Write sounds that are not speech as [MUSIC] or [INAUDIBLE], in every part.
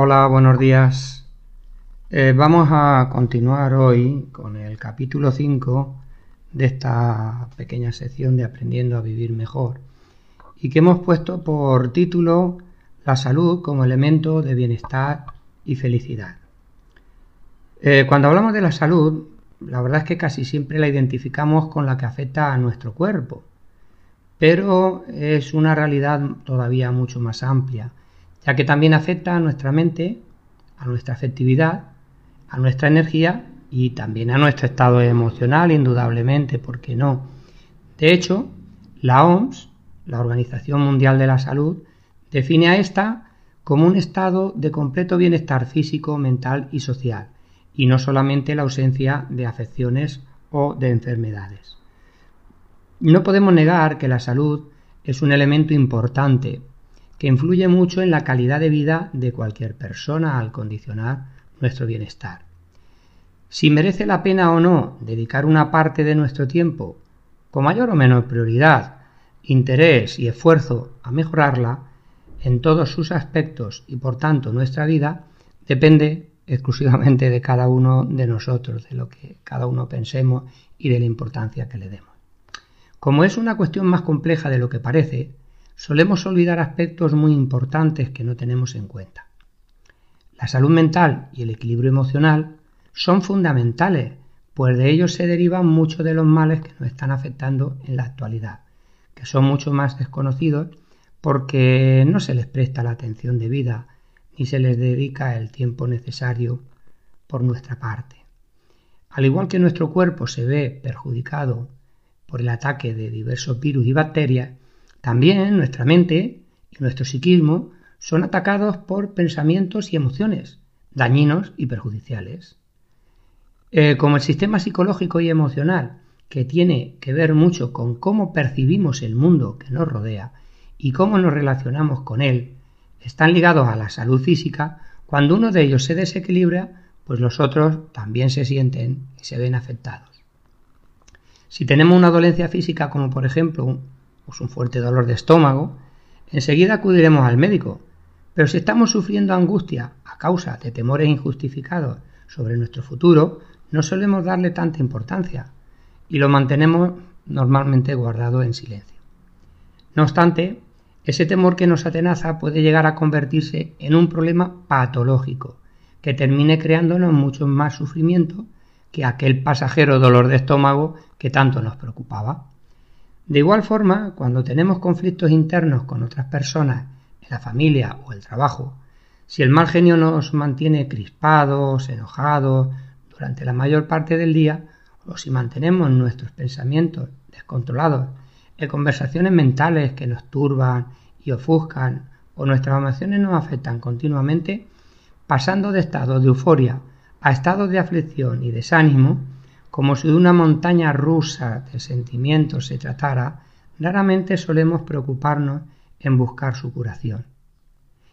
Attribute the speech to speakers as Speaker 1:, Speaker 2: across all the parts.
Speaker 1: Hola, buenos días. Eh, vamos a continuar hoy con el capítulo 5 de esta pequeña sección de Aprendiendo a Vivir Mejor y que hemos puesto por título La salud como elemento de bienestar y felicidad. Eh, cuando hablamos de la salud, la verdad es que casi siempre la identificamos con la que afecta a nuestro cuerpo, pero es una realidad todavía mucho más amplia, ya que también afecta a nuestra mente, a nuestra afectividad, a nuestra energía y también a nuestro estado emocional, indudablemente, ¿por qué no? De hecho, la OMS, la Organización Mundial de la Salud, define a esta como un estado de completo bienestar físico, mental y social, y no solamente la ausencia de afecciones o de enfermedades. No podemos negar que la salud es un elemento importante que influye mucho en la calidad de vida de cualquier persona al condicionar nuestro bienestar. Si merece la pena o no dedicar una parte de nuestro tiempo, con mayor o menor prioridad, interés y esfuerzo a mejorarla en todos sus aspectos y por tanto nuestra vida, depende exclusivamente de cada uno de nosotros, de lo que cada uno pensemos y de la importancia que le demos. Como es una cuestión más compleja de lo que parece, solemos olvidar aspectos muy importantes que no tenemos en cuenta. La salud mental y el equilibrio emocional son fundamentales, pues de ellos se derivan muchos de los males que nos están afectando en la actualidad, que son mucho más desconocidos porque no se les presta la atención debida y se les dedica el tiempo necesario por nuestra parte. Al igual que nuestro cuerpo se ve perjudicado por el ataque de diversos virus y bacterias, también nuestra mente y nuestro psiquismo son atacados por pensamientos y emociones dañinos y perjudiciales. Eh, como el sistema psicológico y emocional, que tiene que ver mucho con cómo percibimos el mundo que nos rodea y cómo nos relacionamos con él, están ligados a la salud física, cuando uno de ellos se desequilibra, pues los otros también se sienten y se ven afectados. Si tenemos una dolencia física como por ejemplo pues un fuerte dolor de estómago, enseguida acudiremos al médico. Pero si estamos sufriendo angustia a causa de temores injustificados sobre nuestro futuro, no solemos darle tanta importancia y lo mantenemos normalmente guardado en silencio. No obstante, ese temor que nos atenaza puede llegar a convertirse en un problema patológico, que termine creándonos mucho más sufrimiento que aquel pasajero dolor de estómago que tanto nos preocupaba. De igual forma, cuando tenemos conflictos internos con otras personas, en la familia o el trabajo, si el mal genio nos mantiene crispados, enojados, durante la mayor parte del día, o si mantenemos nuestros pensamientos descontrolados en conversaciones mentales que nos turban y ofuscan o nuestras emociones nos afectan continuamente, pasando de estados de euforia a estados de aflicción y desánimo, como si de una montaña rusa de sentimientos se tratara, raramente solemos preocuparnos en buscar su curación.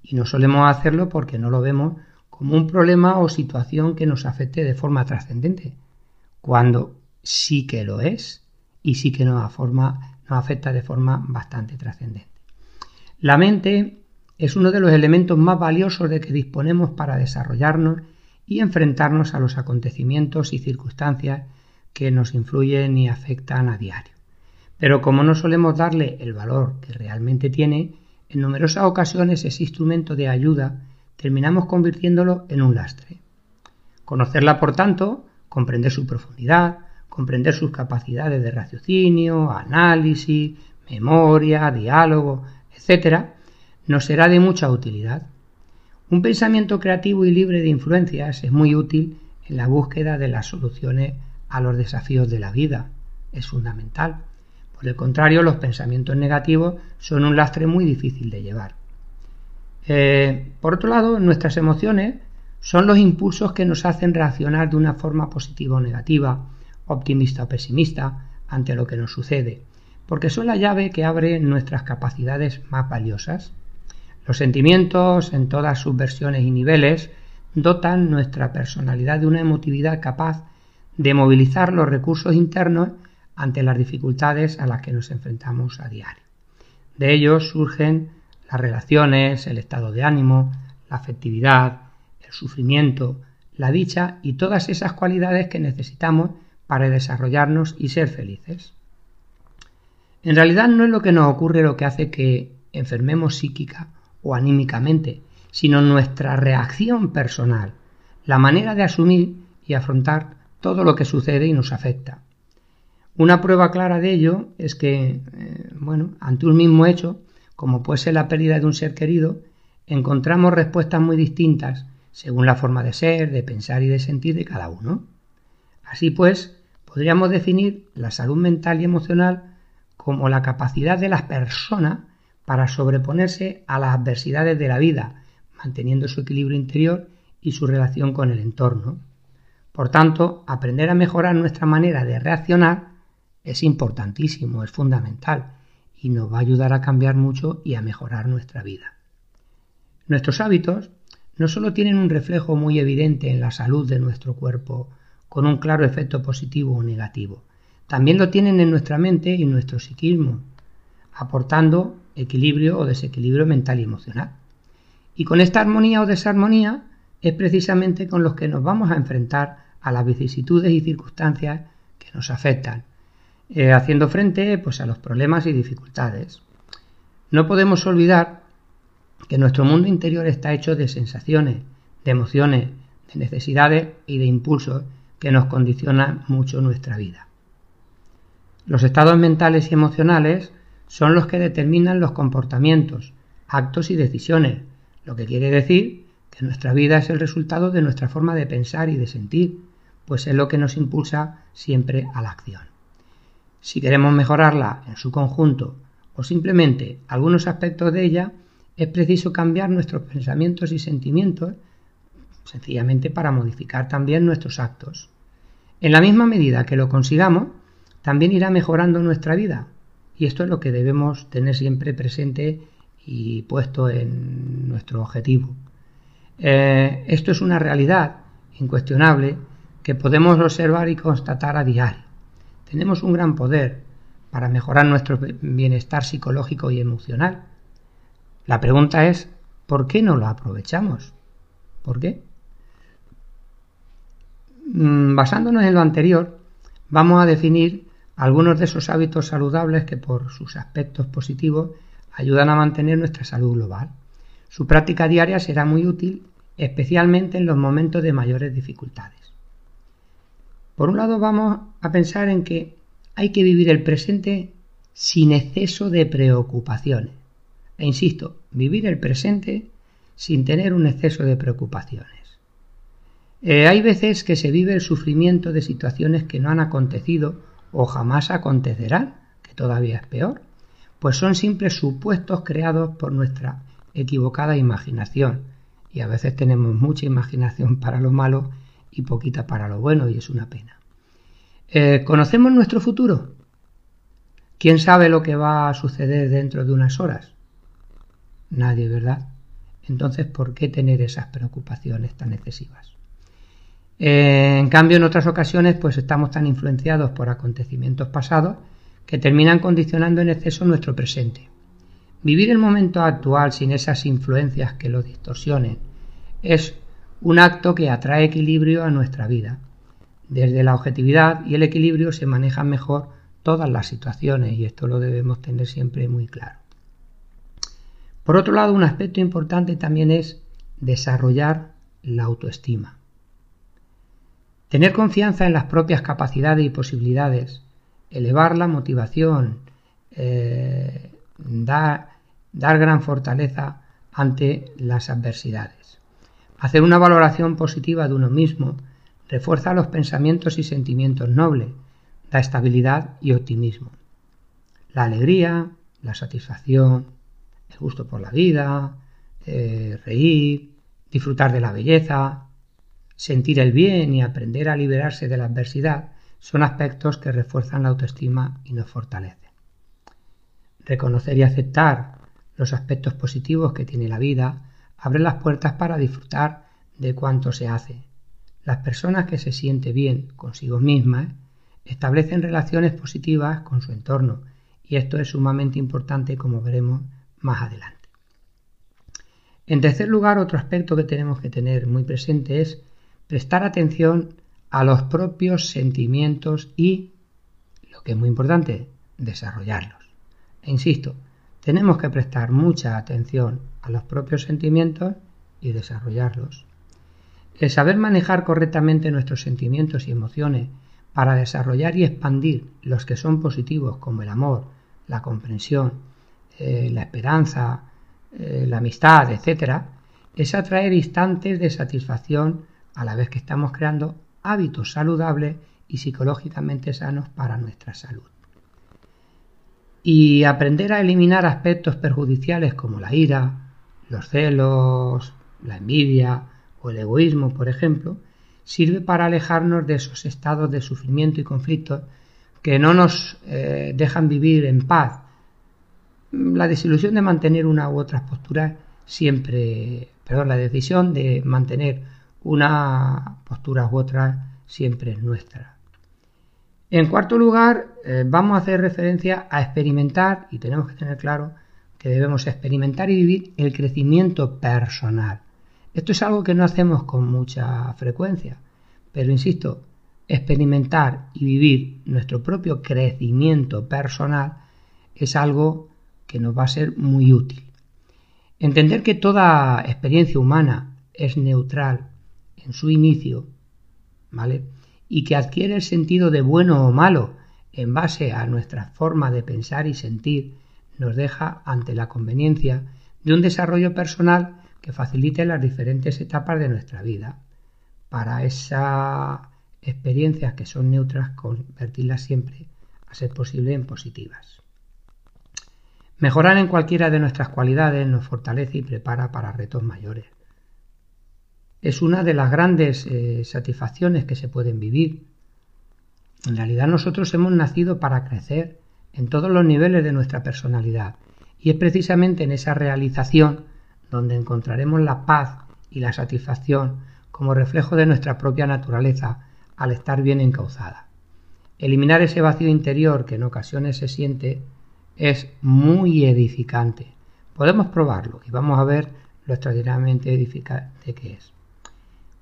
Speaker 1: Y no solemos hacerlo porque no lo vemos como un problema o situación que nos afecte de forma trascendente, cuando sí que lo es y sí que nos, afecta de forma bastante trascendente. La mente es uno de los elementos más valiosos de que disponemos para desarrollarnos y enfrentarnos a los acontecimientos y circunstancias que nos influyen y afectan a diario. Pero como no solemos darle el valor que realmente tiene, en numerosas ocasiones ese instrumento de ayuda terminamos convirtiéndolo en un lastre. Conocerla, por tanto, comprender su profundidad, comprender sus capacidades de raciocinio, análisis, memoria, diálogo, etcétera, nos será de mucha utilidad. Un pensamiento creativo y libre de influencias es muy útil en la búsqueda de las soluciones a los desafíos de la vida. Es fundamental. Por el contrario, los pensamientos negativos son un lastre muy difícil de llevar. Eh, por otro lado, nuestras emociones son los impulsos que nos hacen reaccionar de una forma positiva o negativa, optimista o pesimista, ante lo que nos sucede porque son la llave que abre nuestras capacidades más valiosas. Los sentimientos, en todas sus versiones y niveles, dotan nuestra personalidad de una emotividad capaz de movilizar los recursos internos ante las dificultades a las que nos enfrentamos a diario. De ellos surgen las relaciones, el estado de ánimo, la afectividad, el sufrimiento, la dicha y todas esas cualidades que necesitamos para desarrollarnos y ser felices. En realidad no es lo que nos ocurre lo que hace que enfermemos psíquica o anímicamente, sino nuestra reacción personal, la manera de asumir y afrontar todo lo que sucede y nos afecta. Una prueba clara de ello es que, eh, bueno, ante un mismo hecho, como puede ser la pérdida de un ser querido, encontramos respuestas muy distintas según la forma de ser, de pensar y de sentir de cada uno. Así pues, podríamos definir la salud mental y emocional como la capacidad de las personas para sobreponerse a las adversidades de la vida, manteniendo su equilibrio interior y su relación con el entorno. Por tanto, aprender a mejorar nuestra manera de reaccionar es importantísimo, es fundamental y nos va a ayudar a cambiar mucho y a mejorar nuestra vida. Nuestros hábitos no solo tienen un reflejo muy evidente en la salud de nuestro cuerpo, con un claro efecto positivo o negativo, también lo tienen en nuestra mente y nuestro psiquismo, aportando equilibrio o desequilibrio mental y emocional. Y con esta armonía o desarmonía es precisamente con los que nos vamos a enfrentar a las vicisitudes y circunstancias que nos afectan, eh, haciendo frente pues, a los problemas y dificultades. No podemos olvidar que nuestro mundo interior está hecho de sensaciones, de emociones, de necesidades y de impulsos que nos condicionan mucho nuestra vida. Los estados mentales y emocionales son los que determinan los comportamientos, actos y decisiones, lo que quiere decir que nuestra vida es el resultado de nuestra forma de pensar y de sentir, pues es lo que nos impulsa siempre a la acción. Si queremos mejorarla en su conjunto o simplemente algunos aspectos de ella, es preciso cambiar nuestros pensamientos y sentimientos sencillamente para modificar también nuestros actos. En la misma medida que lo consigamos, también irá mejorando nuestra vida, y esto es lo que debemos tener siempre presente y puesto en nuestro objetivo. Eh, esto es una realidad incuestionable que podemos observar y constatar a diario. Tenemos un gran poder para mejorar nuestro bienestar psicológico y emocional. La pregunta es, ¿por qué no lo aprovechamos? ¿Por qué? Mm, basándonos en lo anterior, vamos a definir algunos de esos hábitos saludables que por sus aspectos positivos ayudan a mantener nuestra salud global. Su práctica diaria será muy útil, especialmente en los momentos de mayores dificultades. Por un lado vamos a pensar en que hay que vivir el presente sin exceso de preocupaciones. E insisto, vivir el presente sin tener un exceso de preocupaciones. Eh, hay veces que se vive el sufrimiento de situaciones que no han acontecido o jamás acontecerán, que todavía es peor, pues son simples supuestos creados por nuestra equivocada imaginación. Y a veces tenemos mucha imaginación [LAUGHS] para lo malo y poquita para lo bueno, y es una pena. Eh, ¿Conocemos nuestro futuro? ¿Quién sabe lo que va a suceder dentro de unas horas? Nadie, ¿verdad? Entonces, ¿por qué tener esas preocupaciones tan excesivas? Eh, en cambio, en otras ocasiones, pues estamos tan influenciados por acontecimientos pasados que terminan condicionando en exceso nuestro presente. Vivir el momento actual sin esas influencias que lo distorsionen es un acto que atrae equilibrio a nuestra vida. Desde la objetividad y el equilibrio se manejan mejor todas las situaciones y esto lo debemos tener siempre muy claro. Por otro lado, un aspecto importante también es desarrollar la autoestima. Tener confianza en las propias capacidades y posibilidades, elevar la motivación, eh, dar, gran fortaleza ante las adversidades. Hacer una valoración positiva de uno mismo refuerza los pensamientos y sentimientos nobles, da estabilidad y optimismo. La alegría, la satisfacción, el gusto por la vida, eh, reír, disfrutar de la belleza, sentir el bien y aprender a liberarse de la adversidad son aspectos que refuerzan la autoestima y nos fortalecen. Reconocer y aceptar los aspectos positivos que tiene la vida abre las puertas para disfrutar de cuanto se hace. Las personas que se sienten bien consigo mismas establecen relaciones positivas con su entorno y esto es sumamente importante como veremos más adelante. En tercer lugar, otro aspecto que tenemos que tener muy presente es prestar atención a los propios sentimientos y, lo que es muy importante, desarrollarlos. E insisto, tenemos que prestar mucha atención a los propios sentimientos y desarrollarlos. El saber manejar correctamente nuestros sentimientos y emociones para desarrollar y expandir los que son positivos como el amor, la comprensión, eh, la esperanza, eh, la amistad, etc., es atraer instantes de satisfacción a la vez que estamos creando hábitos saludables y psicológicamente sanos para nuestra salud. Y aprender a eliminar aspectos perjudiciales como la ira, los celos, la envidia o el egoísmo, por ejemplo, sirve para alejarnos de esos estados de sufrimiento y conflicto que no nos eh, dejan vivir en paz. La desilusión de mantener una u otra postura siempre, perdón, la decisión de mantener una postura u otra siempre es nuestra. En cuarto lugar, eh, vamos a hacer referencia a experimentar, y tenemos que tener claro que debemos experimentar y vivir el crecimiento personal. Esto es algo que no hacemos con mucha frecuencia, pero insisto, experimentar y vivir nuestro propio crecimiento personal es algo que nos va a ser muy útil. Entender que toda experiencia humana es neutral en su inicio, ¿vale? y que adquiere el sentido de bueno o malo en base a nuestra forma de pensar y sentir, nos deja ante la conveniencia de un desarrollo personal que facilite las diferentes etapas de nuestra vida. Para esas experiencias que son neutras, convertirlas siempre, a ser posible, en positivas. Mejorar en cualquiera de nuestras cualidades nos fortalece y prepara para retos mayores es una de las grandes eh, satisfacciones que se pueden vivir. En realidad nosotros hemos nacido para crecer en todos los niveles de nuestra personalidad y es precisamente en esa realización donde encontraremos la paz y la satisfacción como reflejo de nuestra propia naturaleza al estar bien encauzada. Eliminar ese vacío interior que en ocasiones se siente es muy edificante. Podemos probarlo y vamos a ver lo extraordinariamente edificante que es.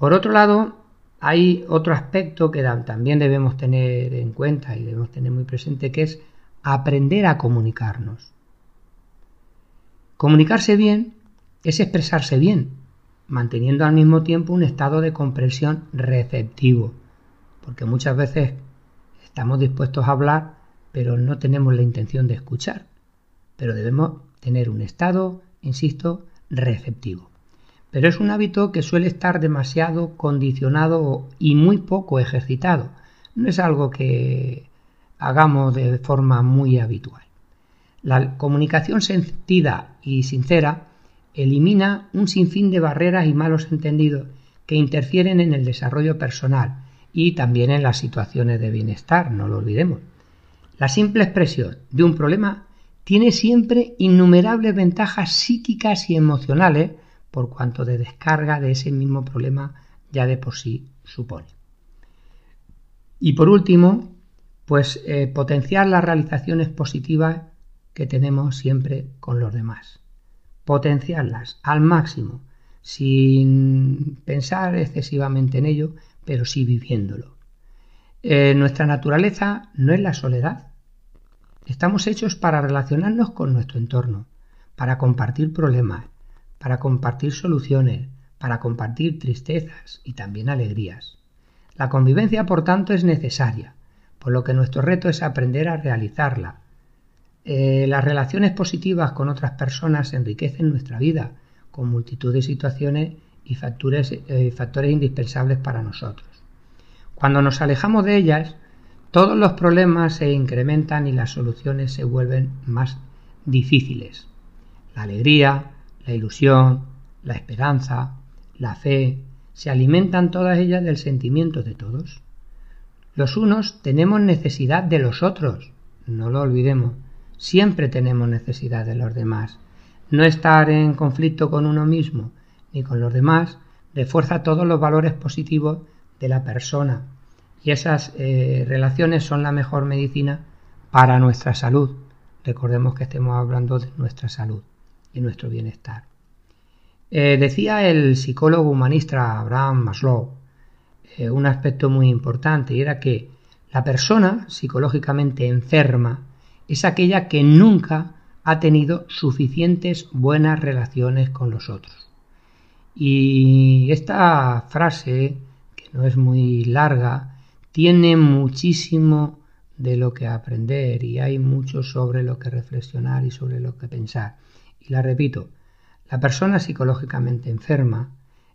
Speaker 1: Por otro lado, hay otro aspecto que también debemos tener en cuenta y debemos tener muy presente, que es aprender a comunicarnos. Comunicarse bien es expresarse bien, manteniendo al mismo tiempo un estado de comprensión receptivo, porque muchas veces estamos dispuestos a hablar, pero no tenemos la intención de escuchar. Pero debemos tener un estado, insisto, receptivo pero es un hábito que suele estar demasiado condicionado y muy poco ejercitado. No es algo que hagamos de forma muy habitual. La comunicación sentida y sincera elimina un sinfín de barreras y malos entendidos que interfieren en el desarrollo personal y también en las situaciones de bienestar, no lo olvidemos. La simple expresión de un problema tiene siempre innumerables ventajas psíquicas y emocionales por cuanto de descarga de ese mismo problema ya de por sí supone. Y por último, pues eh, potenciar las realizaciones positivas que tenemos siempre con los demás. Potenciarlas al máximo, sin pensar excesivamente en ello, pero sí viviéndolo. Eh, nuestra naturaleza no es la soledad. Estamos hechos para relacionarnos con nuestro entorno, para compartir problemas, para compartir soluciones, para compartir tristezas y también alegrías. La convivencia, por tanto, es necesaria, por lo que nuestro reto es aprender a realizarla. Eh, las relaciones positivas con otras personas enriquecen nuestra vida con multitud de situaciones y eh, factores indispensables para nosotros. Cuando nos alejamos de ellas, todos los problemas se incrementan y las soluciones se vuelven más difíciles. La alegría, la ilusión, la esperanza, la fe, se alimentan todas ellas del sentimiento de todos. Los unos tenemos necesidad de los otros, no lo olvidemos, siempre tenemos necesidad de los demás. No estar en conflicto con uno mismo ni con los demás refuerza todos los valores positivos de la persona y esas eh, relaciones son la mejor medicina para nuestra salud. Recordemos que estemos hablando de nuestra salud y nuestro bienestar. Eh, decía el psicólogo humanista Abraham Maslow eh, un aspecto muy importante y era que la persona psicológicamente enferma es aquella que nunca ha tenido suficientes buenas relaciones con los otros. Y esta frase, que no es muy larga, tiene muchísimo de lo que aprender y hay mucho sobre lo que reflexionar y sobre lo que pensar. Y la repito, la persona psicológicamente enferma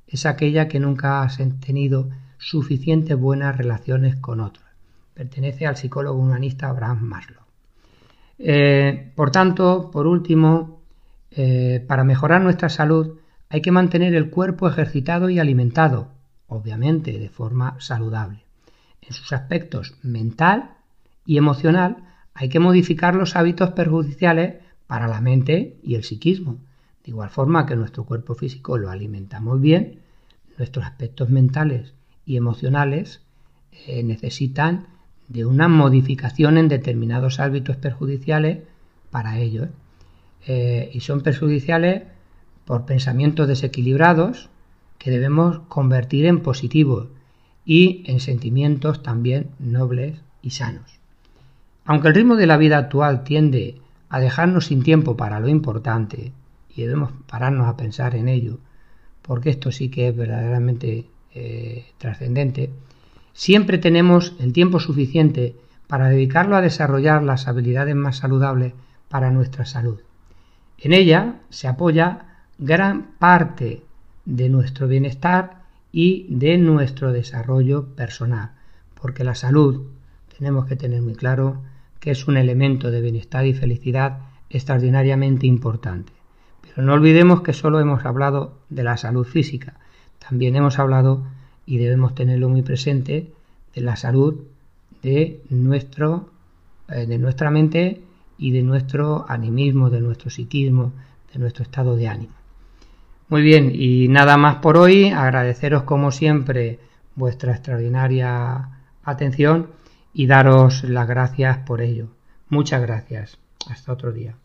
Speaker 1: es aquella que nunca ha tenido suficientes buenas relaciones con otros. Pertenece al psicólogo humanista Abraham Maslow. Eh, por tanto, por último, eh, para mejorar nuestra salud hay que mantener el cuerpo ejercitado y alimentado, obviamente de forma saludable. En sus aspectos mental y emocional hay que modificar los hábitos perjudiciales para la mente y el psiquismo de igual forma que nuestro cuerpo físico lo alimentamos bien, nuestros aspectos mentales y emocionales eh, necesitan de una modificación en determinados hábitos perjudiciales para ello. Eh, y son perjudiciales por pensamientos desequilibrados que debemos convertir en positivos y en sentimientos también nobles y sanos. Aunque el ritmo de la vida actual tiende a dejarnos sin tiempo para lo importante, y debemos pararnos a pensar en ello, porque esto sí que es verdaderamente eh, trascendente, siempre tenemos el tiempo suficiente para dedicarlo a desarrollar las habilidades más saludables para nuestra salud. En ella se apoya gran parte de nuestro bienestar y de nuestro desarrollo personal, porque la salud tenemos que tener muy claro que es un elemento de bienestar y felicidad extraordinariamente importante. Pero no olvidemos que solo hemos hablado de la salud física, también hemos hablado, y debemos tenerlo muy presente, de la salud de, nuestro, eh, de nuestra mente y de nuestro animismo, de nuestro psiquismo, de nuestro estado de ánimo. Muy bien, y nada más por hoy, agradeceros como siempre vuestra extraordinaria atención y daros las gracias por ello. Muchas gracias. Hasta otro día.